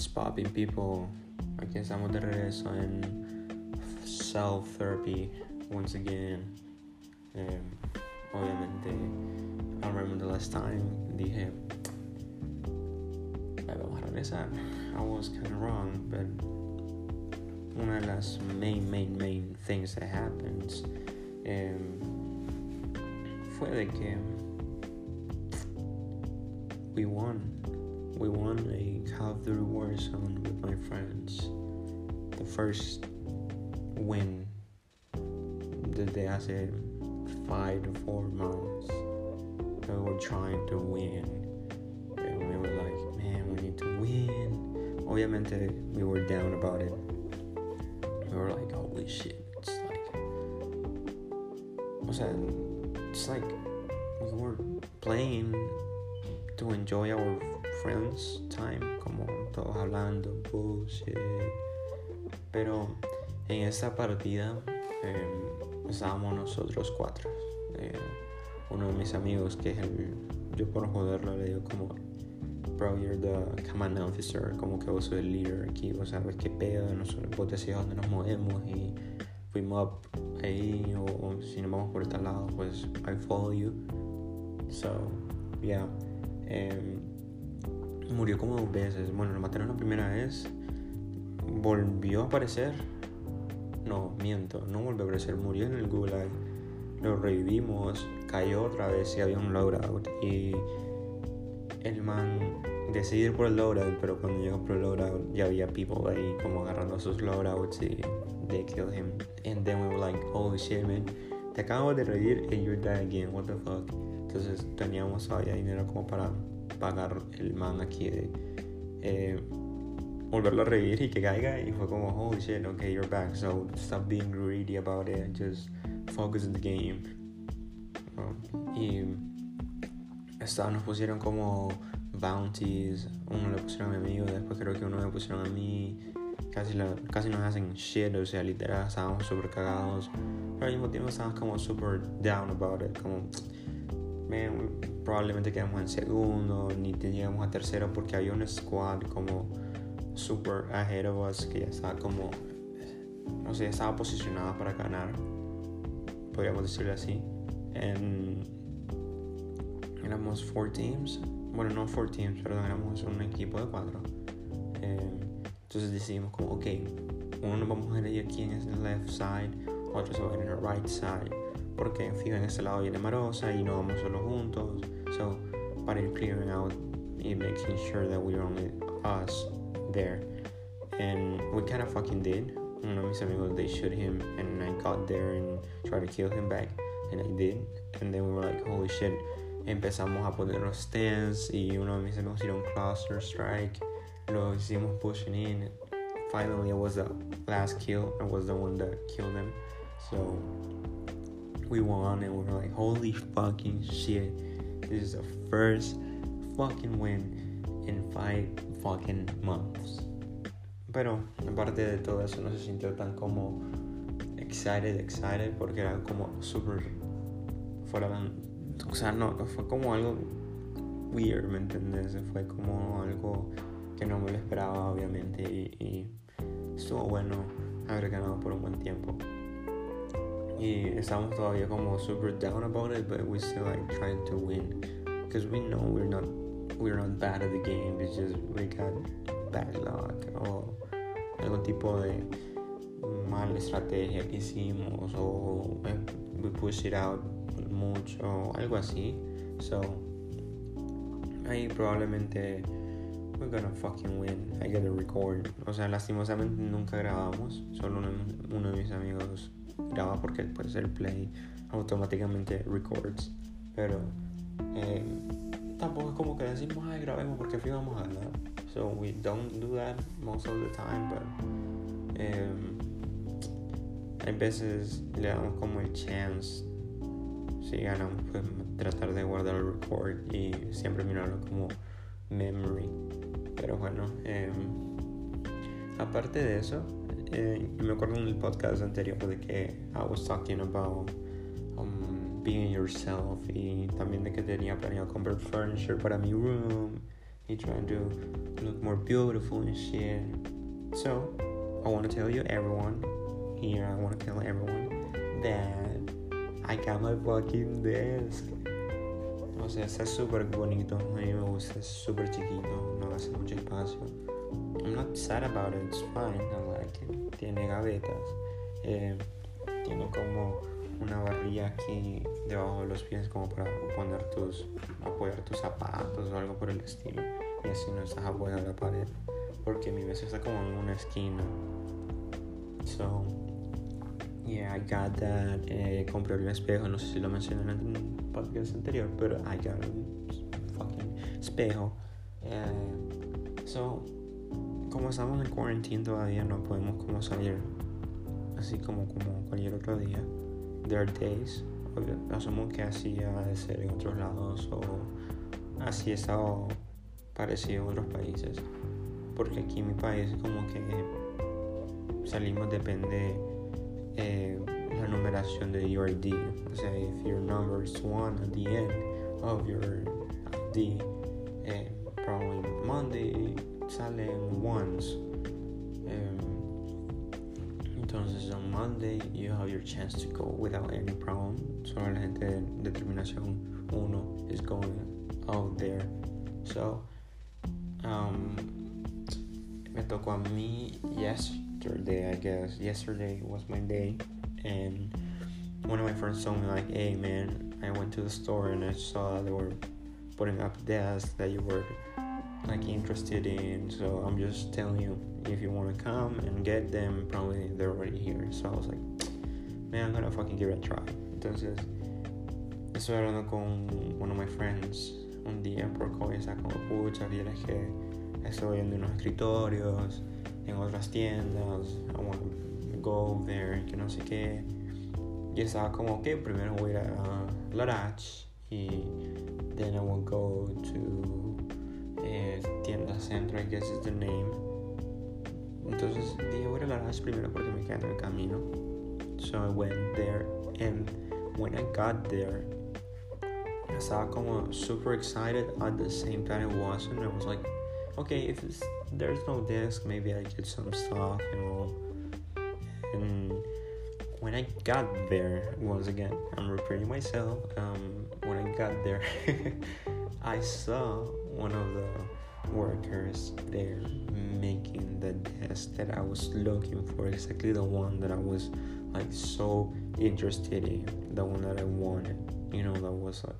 What's popping people? Aquí estamos de regreso en Self Therapy once again. Um, obviamente, I remember the last time dije, vamos a regresar. I was kind of wrong, but una de las main, main, main things that happens um, fue de que we won. We won a Call of Duty with my friends. The first win desde hace five to four months. We were trying to win. And we were like, man, we need to win. Obviamente, we were down about it. We were like, holy shit. It's like, o sea, it's like we were playing to enjoy our friends' time, como todos hablando, bullshit. Pero en esta partida eh, estábamos nosotros cuatro. Eh, uno de mis amigos, que es el. Yo por joderlo le digo como. Bro, you're the command officer, como que vos sos el líder aquí, vos sabes qué pedo, nosotros vos decís dónde nos movemos y fuimos up ahí o, o si nos vamos por este lado, pues I follow you. So, yeah. Um, murió como dos veces. Bueno, lo mataron la primera vez. Volvió a aparecer. No, miento, no volvió a aparecer. Murió en el gulag. Lo revivimos. Cayó otra vez y había un loadout. Y el man decidió ir por el loadout, pero cuando llegó por el loadout ya había people ahí como agarrando sus loadouts y they killed him. And then we were like, holy shit, man. Te acabo de revivir and you're dead again. What the fuck? Entonces teníamos todavía dinero como para pagar el man aquí de eh, volverlo a revivir y que caiga y fue como holy shit okay you're back so stop being greedy about it just focus on the game. Um, y esta, nos pusieron como bounties uno le pusieron a mi amigo después creo que uno le pusieron a mí casi, la, casi nos hacen shit o sea literal estábamos súper cagados pero al mismo tiempo estábamos como super down about it como probablemente quedamos en segundo, ni te llegamos a tercero porque había un squad como super ahead of us que ya estaba como, no sé, estaba posicionada para ganar, podríamos decirlo así. En, éramos four teams, bueno, no four teams, perdón, éramos un equipo de cuatro. Eh, entonces decidimos como, ok, uno nos vamos a ir aquí en el left side, otro se va a ir en el right side porque fijo en este lado viene Marosa y no vamos solo juntos. So, para ir clearing out and making sure that we're only us there. And we kind of fucking did. Uno de mis amigos, they shoot him, and I got there and tried to kill him back, and I did. And then we were like, holy shit. Empezamos a poner los stands y uno de mis amigos hicieron cluster strike. Lo hicimos pushing in. Finally, it was the last kill. I was the one that killed them. So we won and we were like, holy fucking shit. This is the first fucking win in five fucking months. Pero aparte de todo eso no se sintió tan como excited, excited, porque era como super fuera o sea, no, fue como algo weird, ¿me entiendes? Fue como algo que no me lo esperaba, obviamente, y, y estuvo bueno haber ganado por un buen tiempo. Y estamos todavía como super down about it, but we still like trying to win because we know we're not we're not bad at the game. It's just we got bad luck o algún tipo de mala estrategia que hicimos o we push it out mucho algo así. So ahí probablemente we're gonna fucking win. I gotta record. O sea, lastimosamente nunca grabamos. Solo uno de mis amigos graba porque pues el play automáticamente records. Pero eh, tampoco es como que decimos ay grabemos porque fui vamos a ganar so we don't do that most of the time but eh, hay veces le damos como el chance si ganamos pues tratar de guardar el record y siempre mirarlo como memory. Pero bueno eh, aparte de eso eh, me acuerdo en el podcast anterior de que I was talking about um, being yourself y también de que tenía planeado comprar furniture para mi room He trying to look more beautiful and shit. So I want to tell you everyone here. I want to tell everyone that I got my fucking desk. O sea, está súper bonito. A mí me gusta. Es súper chiquito. No hace mucho espacio. I'm not sad about it. It's fine. I like it. Tiene gavetas. Eh, tiene como una barrilla aquí debajo de los pies como para poner tus apoyar tus zapatos o algo por el estilo y así no estás apoyado a la pared porque mi mesa está como en una esquina so yeah I got that eh, compré un espejo no sé si lo mencioné en el podcast anterior pero I got un fucking espejo eh, so como estamos en quarantine todavía no podemos como salir así como como cualquier otro día. There are days asumo que así ha de ser en otros lados o así ha estado parecido en otros países porque aquí en mi país como que salimos depende eh, la numeración de your ID o sea if your number is one at the end of your ID eh, probably Monday salen ones Entonces, on Monday, you have your chance to go without any problem. Solo la gente de determinación 1 is going out there. So, um, me tocó a mí yesterday, I guess. Yesterday was my day, and one of my friends told me like, "Hey, man, I went to the store and I saw they were putting up desks that you were like interested in. So I'm just telling you." if you want to come and get them, probably they're already here. So I was like, man, I'm gonna fucking give it a try. Entonces, estoy hablando con one of my friends un día por cabeza como, pucha, vieras que estoy viendo unos escritorios en otras tiendas, I want to go there, que no sé qué. Y estaba como, ok, primero voy a ir a y then I will go to Tienda Centro, I guess is the name. Entonces dije, voy a primero porque me queda en el camino. So I went there and when I got there, estaba como super excited at the same time it wasn't. I was like, okay, if there's no desk, maybe I get some stuff, you know. And when I got there, once again, I'm repeating myself. Um, when I got there, I saw one of the workers there making the desk that I was looking for, exactly the one that I was like so interested in, the one that I wanted. You know, that was like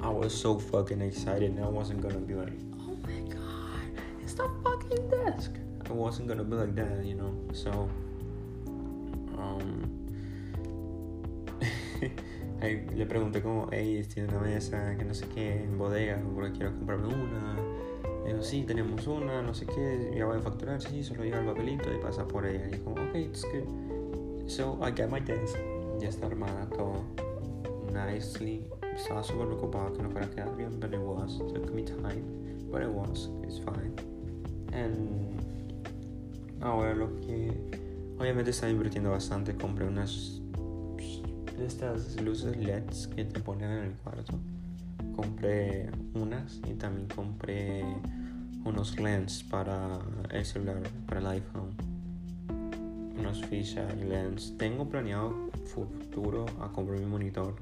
I was so fucking excited and I wasn't gonna be like, oh my god, it's the fucking desk. I wasn't gonna be like that, you know. So um le pregunté como, hey, tiene una mesa que no sé qué en bodega, porque quiero comprarme una dijo, sí, tenemos una, no sé qué, ya voy a facturar, sí, solo llega el papelito y pasa por ella. Y como, ok, it's good. So I got my desk, ya está armada todo, nicely. Estaba súper preocupado que no fuera a quedar bien, but it was. Took me time, but it was. It's fine. And ahora lo que obviamente estaba invirtiendo bastante, compré unas estas luces LEDs que te ponen en el cuarto. Compré unas y también compré unos lens para el celular, para el iPhone. Unos fisheye lens. Tengo planeado futuro a comprar mi monitor.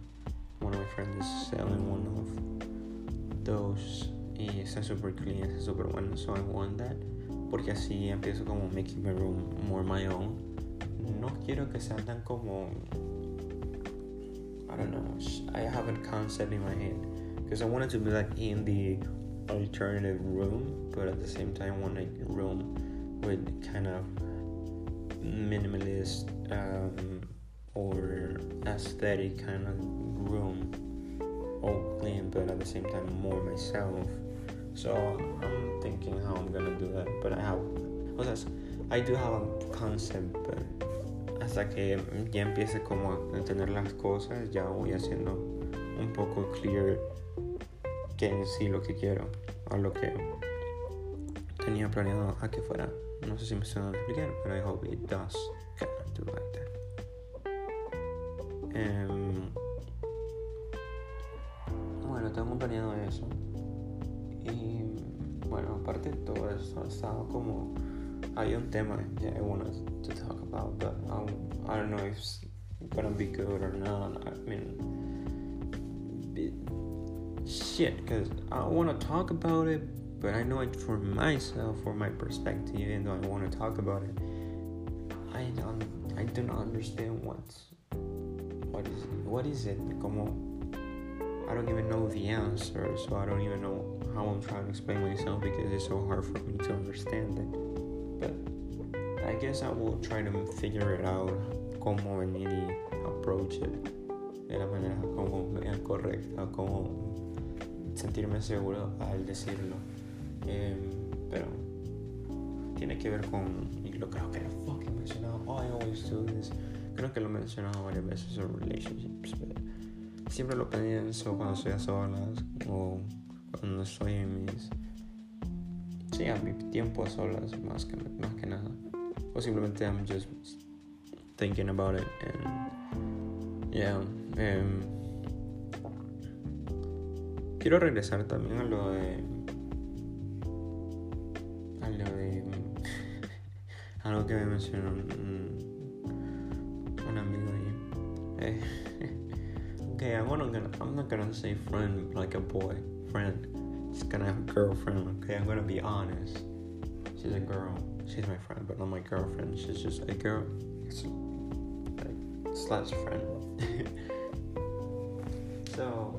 One of my friends is selling one of those. Y está super clean, está super bueno. So I want that. Porque así empiezo como making my room more my own. No quiero que sea tan como. I don't know. I have a concept in my head. Because I wanted to be like in the alternative room, but at the same time, want a room with kind of minimalist um, or aesthetic kind of room, all clean, but at the same time, more myself. So I'm thinking how I'm gonna do that, but I have, I do have a concept, but hasta que ya empiece como a tener las cosas, ya voy haciendo un poco clear que sí lo que quiero o lo que tenía planeado a que fuera. No sé si me estoy dando explicar, pero I hope it does kind of do like that. Um, bueno, tengo planeado eso. Y bueno, aparte de todo eso, estaba como. Hay un tema that I wanted to talk about, but um, I don't know if it's gonna be good or not. I mean, shit, because I want to talk about it, but I know it for myself, for my perspective, even though I want to talk about it. I don't, I do not understand what's, what is, what is it? Como, I don't even know the answer, so I don't even know how I'm trying to explain myself because it's so hard for me to understand it. But I guess I will try to figure it out, cómo venir y approach it de la manera como correcta, como sentirme seguro al decirlo. Eh, pero tiene que ver con, y lo creo que lo fucking mencionado, oh, I always do this. Creo que lo he mencionado varias veces en relationships, pero siempre lo pienso cuando estoy a solas o cuando estoy en mis sí a mi tiempo a solas más que más que nada o simplemente I'm just thinking about it and yeah um, quiero regresar también a lo de a lo de mm, algo que me mencionó un, un amigo ahí okay I'm, gonna, I'm not gonna say friend like a boy friend. She's gonna have a girlfriend. Okay, I'm gonna be honest. She's a girl. She's my friend, but not my girlfriend. She's just a girl. Slash friend. so,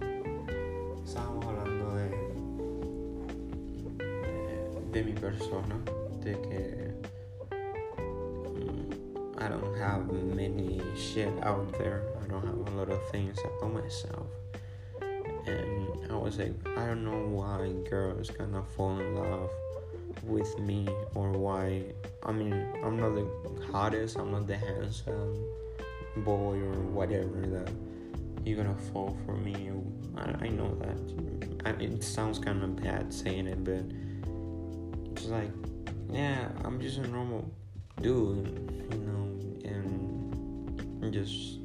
de, mi persona, de que um, I don't have many shit out there. I don't have a lot of things about myself and I was like, I don't know why girls gonna fall in love with me or why. I mean, I'm not the hottest, I'm not the handsome boy or whatever that you're gonna fall for me. I, I know that. I, it sounds kind of bad saying it, but it's like, yeah, I'm just a normal dude, you know, and just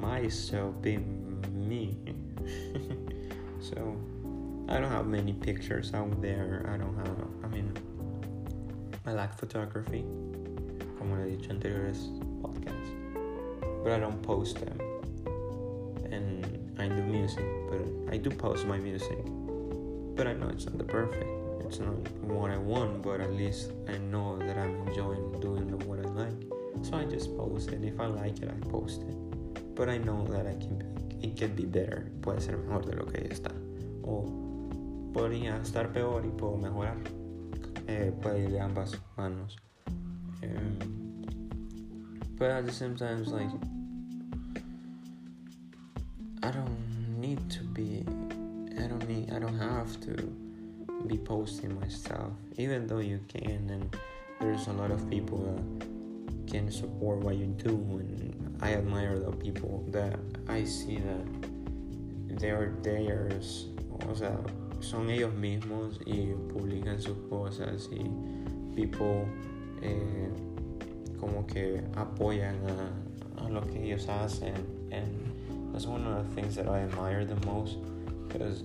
myself being me. so I don't have many pictures out there. I don't have. I mean, I like photography, como he dicho anteriores podcasts, but I don't post them. And I do music, but I do post my music. But I know it's not the perfect. It's not what I want, but at least I know that I'm enjoying doing what I like. So I just post it. If I like it, I post it. But I know that I can it can be better, puede ser mejor de lo que está. O podría estar peor y puedo mejorar. Eh, puede ir de ambas manos. Um, but at the same time, it's like I don't need to be. I don't need. I don't have to be posting my stuff, even though you can. And there's a lot of people that can support what you do and I admire the people that I see that they're theirs o sea son ellos mismos y publican sus cosas y people eh, como que apoyan a, a, lo que ellos hacen and that's one of the things that I admire the most because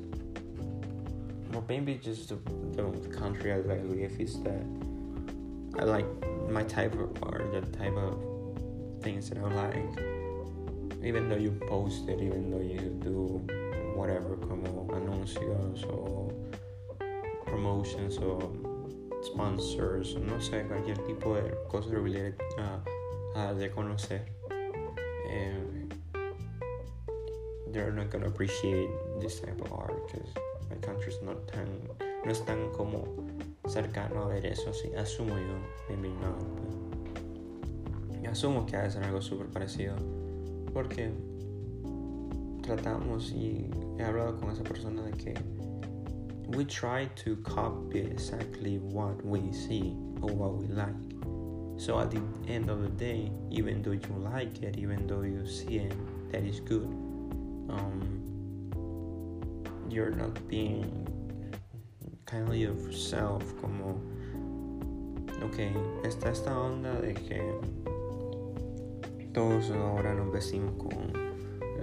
or maybe just the, the country I live is that I like my type of art, the type of things that I like. Even though you post it, even though you do whatever, como anuncios or promotions or sponsors, no sé, cualquier tipo de cosas related a, ah, a de conocer. And eh, they're not gonna appreciate this type of art because my country's not tan, no es tan como cercano a ver eso, sí, asumo yo, maybe not, but asumo que ha de ser algo súper parecido, porque tratamos y he hablado con esa persona de que we try to copy exactly what we see or what we like. So at the end of the day, even though you like it, even though you see it, that is good. Um, you're not being kind yourself como ok está esta onda de que todos ahora nos vestimos con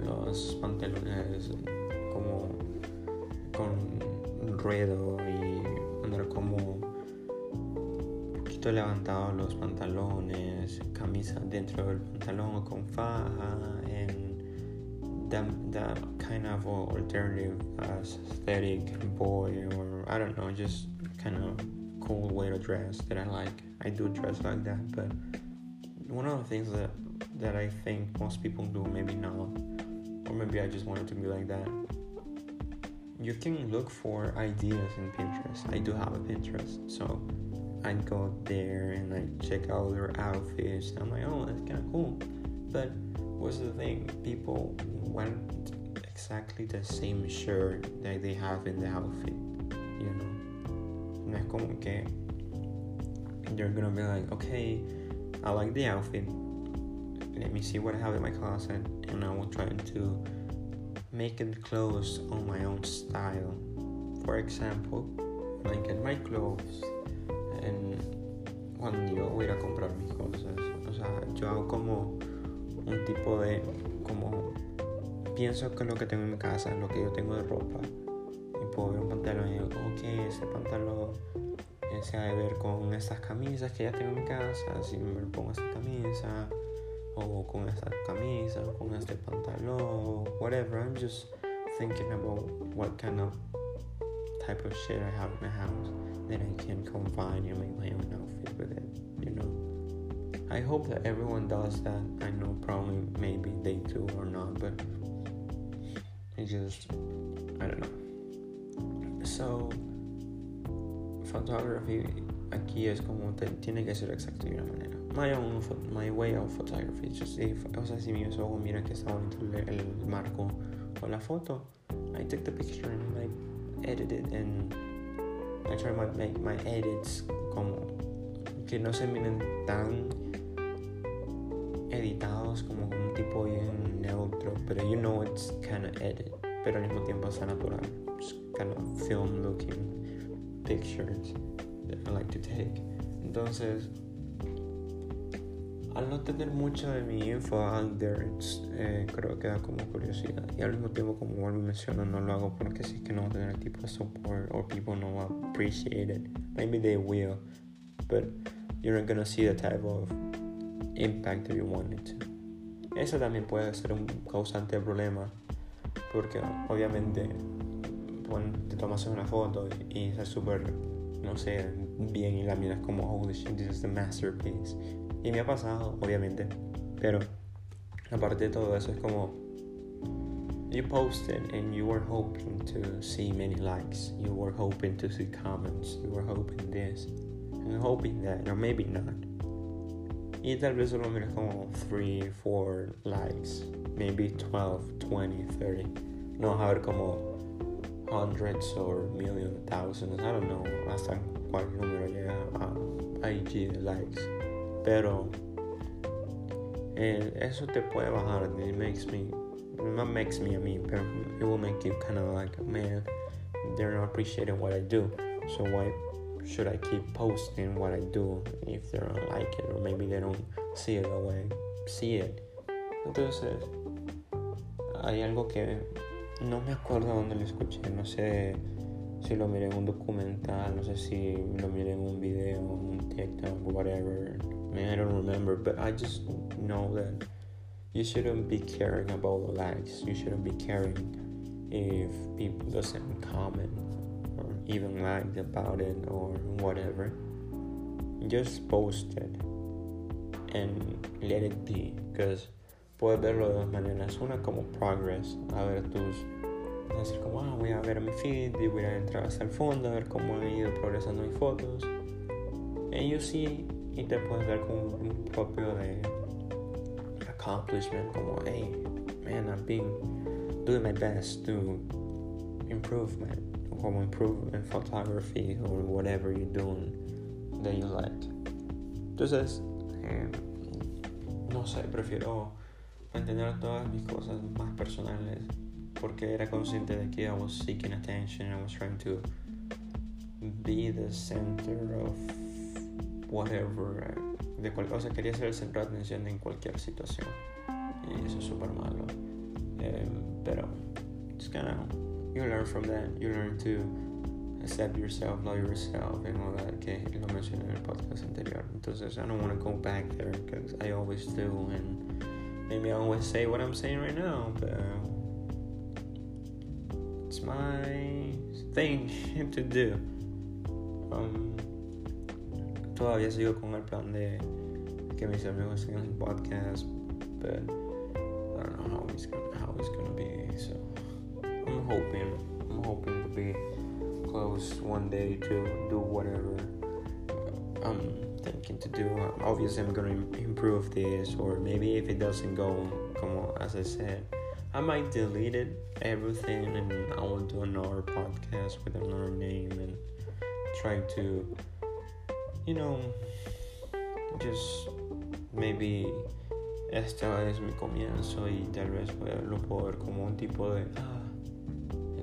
los pantalones como con ruedo y andar como un poquito levantado los pantalones, camisa dentro del pantalón con faja, that kind of alternative uh, aesthetic boy or I don't know, just kind of cool way to dress that I like. I do dress like that, but one of the things that that I think most people do, maybe not, or maybe I just wanted to be like that. You can look for ideas in Pinterest. I do have a Pinterest, so I go there and I check out their outfits. I'm like, oh, that's kind of cool. But what's the thing? People want exactly the same shirt that they have in the outfit, you know. No es como que you're gonna be like, okay, I like the outfit. Let me see what I have in my closet, and I will try to make it clothes on my own style. For example, I get my clothes, and cuando yo voy a comprar mis cosas, o sea, yo hago como un tipo de, como pienso que lo que tengo en mi casa, lo que yo tengo de ropa, y puedo ver un pantalón y digo, ok, ese pantalón se ha de ver con estas camisas que ya tengo en mi casa, si me pongo esta camisa, o con esta camisa, o con este pantalón, whatever. I'm just thinking about what kind of type of shit I have in my house that I can combine and make my own outfit with it, you know. I hope that everyone does that. I know probably maybe they do or not, but just I don't know. So photography aquí es como te, tiene que ser exacto de una manera. My own my way of photography. Just if, o sea, si mis ojos miran que está bonito el, el marco o la foto, I take the picture and I edit it and I try to make my edits como que no se miren tan editados como un tipo bien neutro, pero you know it's kind of edit, pero al mismo tiempo está natural. Just kind of film looking pictures that I like to take. Entonces, al no tener mucho de mi info out there, eh, creo que da como curiosidad. Y al mismo tiempo, como vuelvo y menciono, no lo hago porque si es que no va a tener tipo de support or people no appreciate it. Maybe they will, but you're not gonna see the type of impact that you wanted to. Eso también puede ser un causante de problema, porque obviamente te tomas una foto y, es súper, no sé, bien y la miras como, holy shit, this is the masterpiece. Y me ha pasado, obviamente, pero aparte de todo eso es como, you posted and you were hoping to see many likes, you were hoping to see comments, you were hoping this, and hoping that, or maybe not. Y tal vez solo miras como 3, 4 likes, maybe 12, 20, 30. No vas a ver como hundreds or millions, thousands, I don't know hasta cuál número llega a IG de likes. Pero eh, eso te puede bajar. It makes me, not makes me a me, but it will make you kind of like, man, they're not appreciating what I do. So why should I keep posting what I do if they don't like it or maybe they don't see it the way see it? Entonces, hay algo que no me acuerdo dónde lo escuché, no sé si lo miré en un documental, no sé si lo miré en un video, un TikTok, whatever. Man, I don't remember, but I just know that you shouldn't be caring about the likes. You shouldn't be caring if people doesn't comment even liked about it or whatever. Just post it and let it be, because puedes verlo de dos maneras. Una como progress, a ver tus, decir como, ah, voy a ver mi feed y voy a entrar hasta el fondo a ver cómo he ido progresando mis fotos. Ellos sí, y te puedes dar como un propio de accomplishment, como, hey, man, I've been doing my best to improve my, como improve in photography or whatever you're doing that you like. Entonces, eh, no sé, prefiero mantener todas mis cosas más personales porque era consciente de que I was seeking attention, I was trying to be the center of whatever, de cual, cosa quería ser el centro de atención en cualquier situación y eso es súper malo. Um, pero it's kind of you learn from that, you learn to accept yourself, love yourself, and all that. Que lo mencioné en el podcast anterior. Entonces, I don't want to go back there because I always do, and maybe I always say what I'm saying right now, but it's my thing to do. Um, todavía sigo con el plan de que mis amigos tengan un podcast, but I don't know how it's gonna how it's gonna be. So hoping I'm hoping to be close one day to do whatever I'm thinking to do. Obviously, I'm gonna improve this, or maybe if it doesn't go, come on, as I said, I might delete it everything and I will do another podcast with another name and try to, you know, just maybe esta es mi comienzo y tal vez lo puedo ver como un tipo de ah,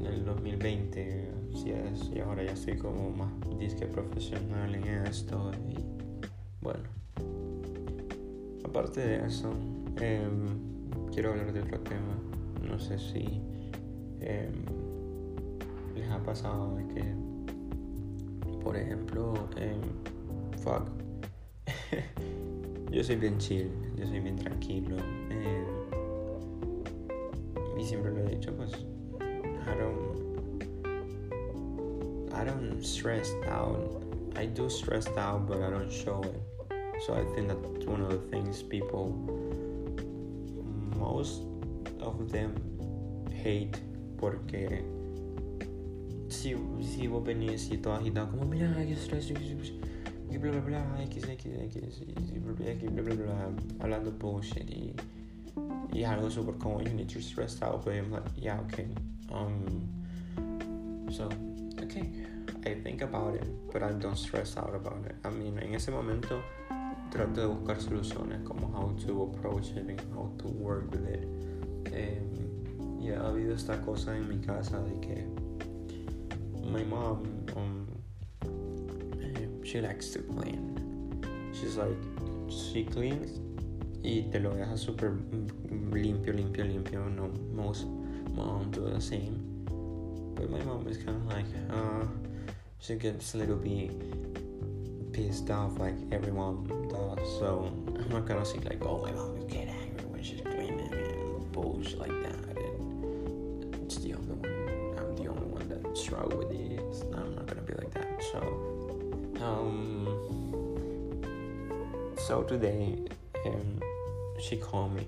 en el 2020 si es y ahora ya estoy como más disque profesional en esto y bueno. Aparte de eso eh, quiero hablar de otro tema. No sé si eh, les ha pasado de que por ejemplo eh, fuck. Yo soy bien chill yo soy bien tranquilo y siempre lo he dicho pues I don't I don't stress out. I do stress out, but I don't show it. So I think that's one of the things people, most of them, hate porque si, si vos venís y todo agitado como mira que estrés y bla bla bla y bla bla bla bla bla hablando bullshit y y algo super como you need to stress out but I'm like yeah okay um so okay, I think about it, but I don't stress out about it. I mean, en ese momento trato de buscar soluciones como how to approach it and how to work with it. Um, yeah, ha habido esta cosa en mi casa de que my mom, um, she likes to clean. She's like, she cleans y te lo deja super limpio, limpio, limpio. No, most mom do the same. But my mom is kind of like, uh, she gets a little bit pissed off like everyone does. So I'm not gonna say like, oh, my mom is get angry when she's cleaning and bullshit like that. And it's the only one. I'm the only one that struggle with this. I'm not gonna be like that. So, um, so today, um, she called me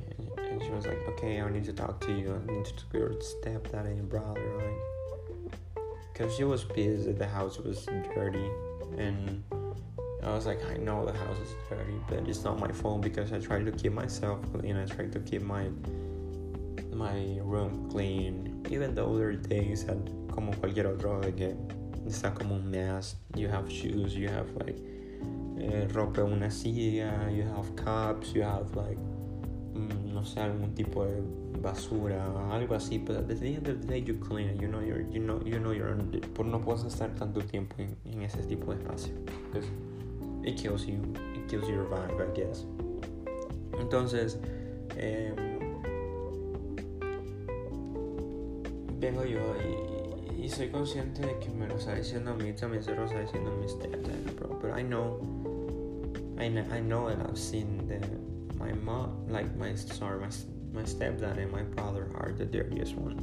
and, she was like, okay, I need to talk to you. I need to talk to your and your brother, like because she was pissed that the house was dirty and I was like, I know the house is dirty, but it's not my fault because I try to keep myself clean. I try to keep my my room clean, even though there are days that como cualquier otro de que está como un mess. You have shoes, you have like eh, una silla, you have cups, you have like no sé algún tipo de basura, algo así, pero at the end of the day you clean it, you know you're, you know, you know you're, por no puedes estar tanto tiempo en, en ese tipo de espacio, because it kills you, it kills your vibe, I guess. Entonces, eh, vengo yo y, y, soy consciente de que me lo está diciendo a mí, también se lo está diciendo a mi stepdad, bro, but I know, I know, I know and I've seen that my mom, like my, sorry, my my stepdad and my brother are the dirtiest one.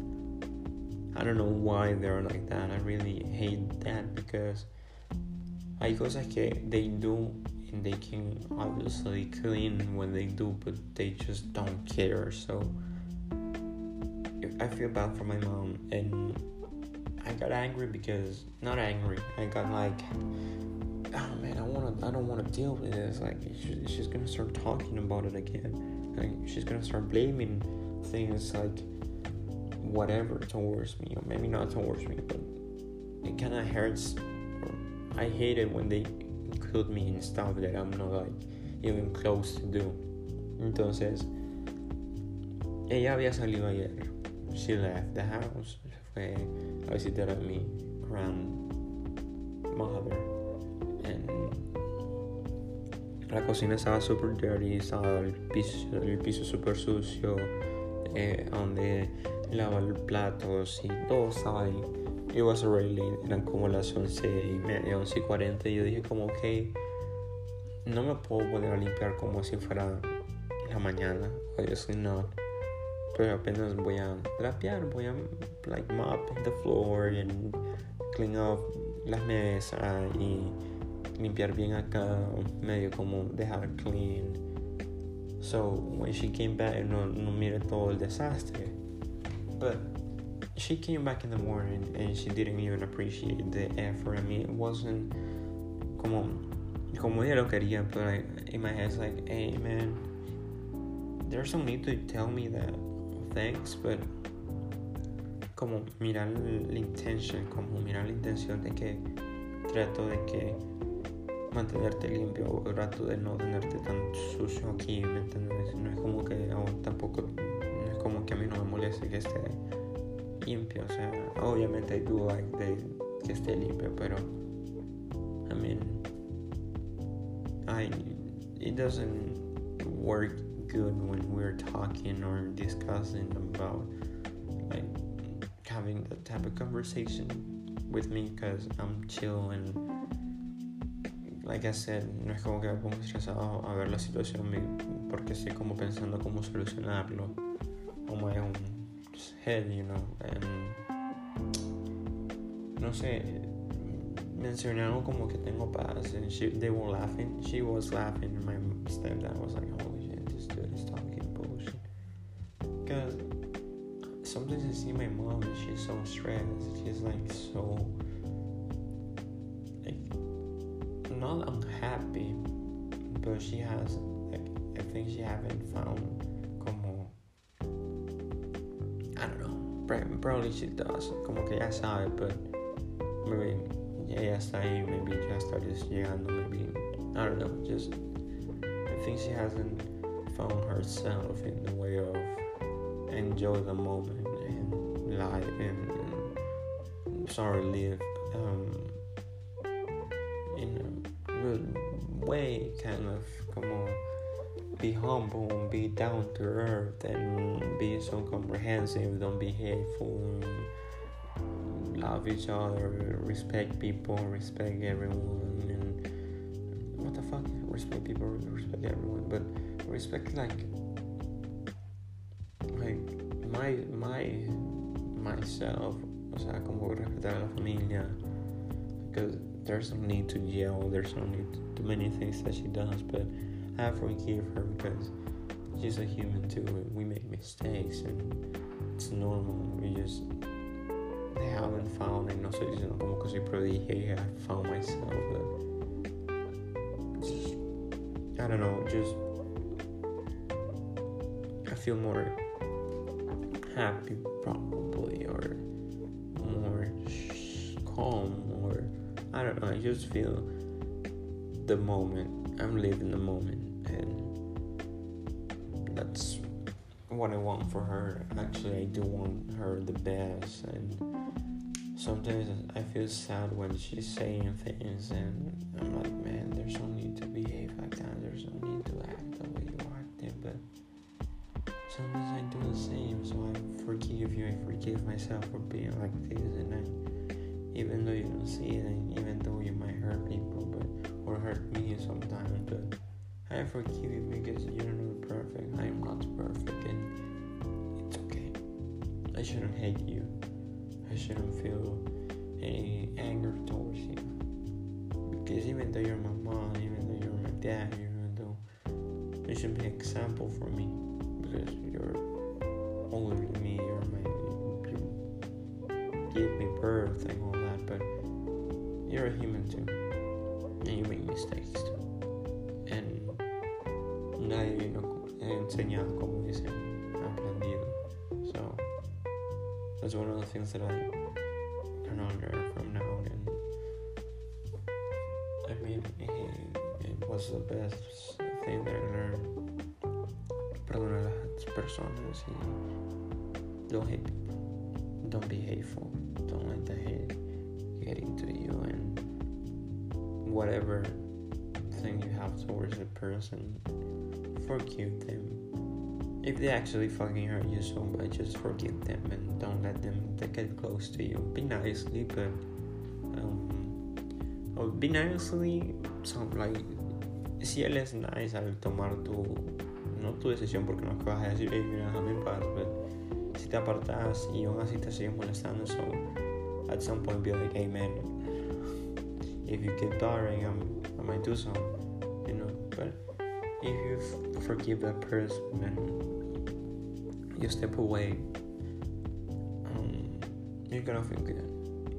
I don't know why they're like that. I really hate that because hay cosas que they do and they can obviously clean when they do, but they just don't care. So I feel bad for my mom and I got angry because not angry. I got like, oh man, I I don't wanna deal with this. Like she's gonna start talking about it again. Like she's gonna start blaming things like whatever towards me or maybe not towards me but it kind of hurts i hate it when they include me in stuff that i'm not like even close to do. Entonces ella había salido ayer. She left the house. Fue a visitar a mi grandmother and La cocina estaba super dirty, estaba el piso, el piso super sucio, eh, donde lavar platos y todo estaba ahí. it was already eran como las 11 y media, 11 y 40 y yo dije como ok, no me puedo poner a limpiar como si fuera la mañana, obviously not. Pero apenas voy a trapear, voy a like mop the floor and clean up las mesas y limpiar bien acá, medio como dejar clean. So when she came back, no, no mire todo el desastre. But she came back in the morning and she didn't even appreciate the effort. I mean, it wasn't como como ella lo quería, but like, in my head, it's like, hey man, there's no need to tell me that thanks, but como mirar la intention, como mirar la intención de que trato de que mantenerte limpio, trato de no tenerte tan sucio aquí, ¿me entiendes? No es como que tampoco, no es como que a mí no me moleste que esté limpio, o sea, obviamente I do like de, que esté limpio, pero I mean, I it doesn't work good when we're talking or discussing about like having that type of conversation with me because I'm chill and like I said, no es como que me pongo estresado a ver la situación porque estoy como pensando cómo solucionarlo on my own head, you know, no sé, mencionaron como que tengo paz and she, they were laughing, she was laughing and my stepdad was like, holy shit, this dude is talking bullshit. Because sometimes I see my mom and she's so stressed, she's like so not unhappy, but she has, like, I think she haven't found como, I don't know, probably she does, como que ya sabe, but maybe ya ya está ahí, maybe ya está llegando, maybe, I don't know, just, I think she hasn't found herself in the way of enjoy the moment and life and, and sorry live um, kind of como be humble and be down to earth and be so comprehensive, don't be hateful, love each other, respect people, respect everyone, and what the fuck, respect people, respect everyone, but respect like like my my myself, o sea, como respetar a la familia, because there's no need to yell, there's no need to do many things that she does, but I have to forgive her because she's a human too, we make mistakes, and it's normal. We just they haven't found, and no estoy diciendo como que soy prodigio, I found myself, but just, I don't know, just I feel more happy probably, or more calm don't know. I just feel the moment. I'm living the moment, and that's what I want for her. Actually, I do want her the best, and sometimes I feel sad when she's saying things, and I'm like, man, there's no need to behave like that. There's no need to act the way you acted, but sometimes I do the same. So I forgive you. I forgive myself for being like this, and I even though you don't see it and even though you might hurt people but or hurt me sometimes but I forgive you because you're not perfect. I am not perfect and it's okay. I shouldn't hate you. I shouldn't feel any anger towards you. Because even though you're my mom even though you're my dad even though you should be an example for me because you're older than me things that I can learn from now on. and I mean it, was the best thing that I learned. Perdona a las personas y don't hate. Don't be hateful. Don't let the hate get into you and whatever thing you have towards a person, forgive them if they actually fucking hurt you so much, just forgive them and don't let them get close to you. Be nicely, but um, or be nicely, so like, si él es nice al tomar tu, no tu decisión, porque no es que vas a decir, hey, mira, déjame en paz, pero si te apartas y aún así te sigues molestando, so at some point be like, hey man, if you keep bothering, I'm, I might do something, you know, but if you forgive that person and you step away, um, you're gonna feel good.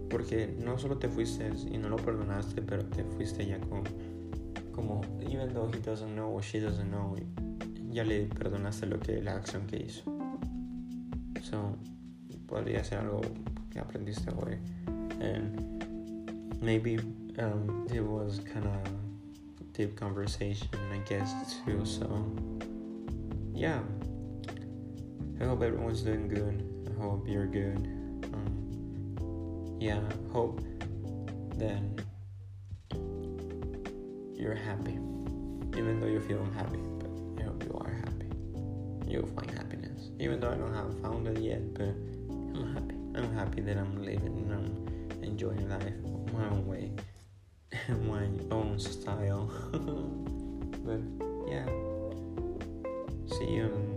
Porque no solo te fuiste y no lo perdonaste, pero te fuiste ya con, como, even though he doesn't know or she doesn't know, ya le perdonaste lo que, la acción que hizo. So, podría ser algo que aprendiste hoy. And maybe um, it was kind of deep conversation, I guess, too. So, yeah. I hope everyone's doing good. I hope you're good. Um, yeah, hope that you're happy, even though you feel unhappy. But I hope you are happy. You'll find happiness, even though I don't have found it yet. But I'm happy. I'm happy that I'm living and I'm enjoying life my own way. my own style. but yeah, see you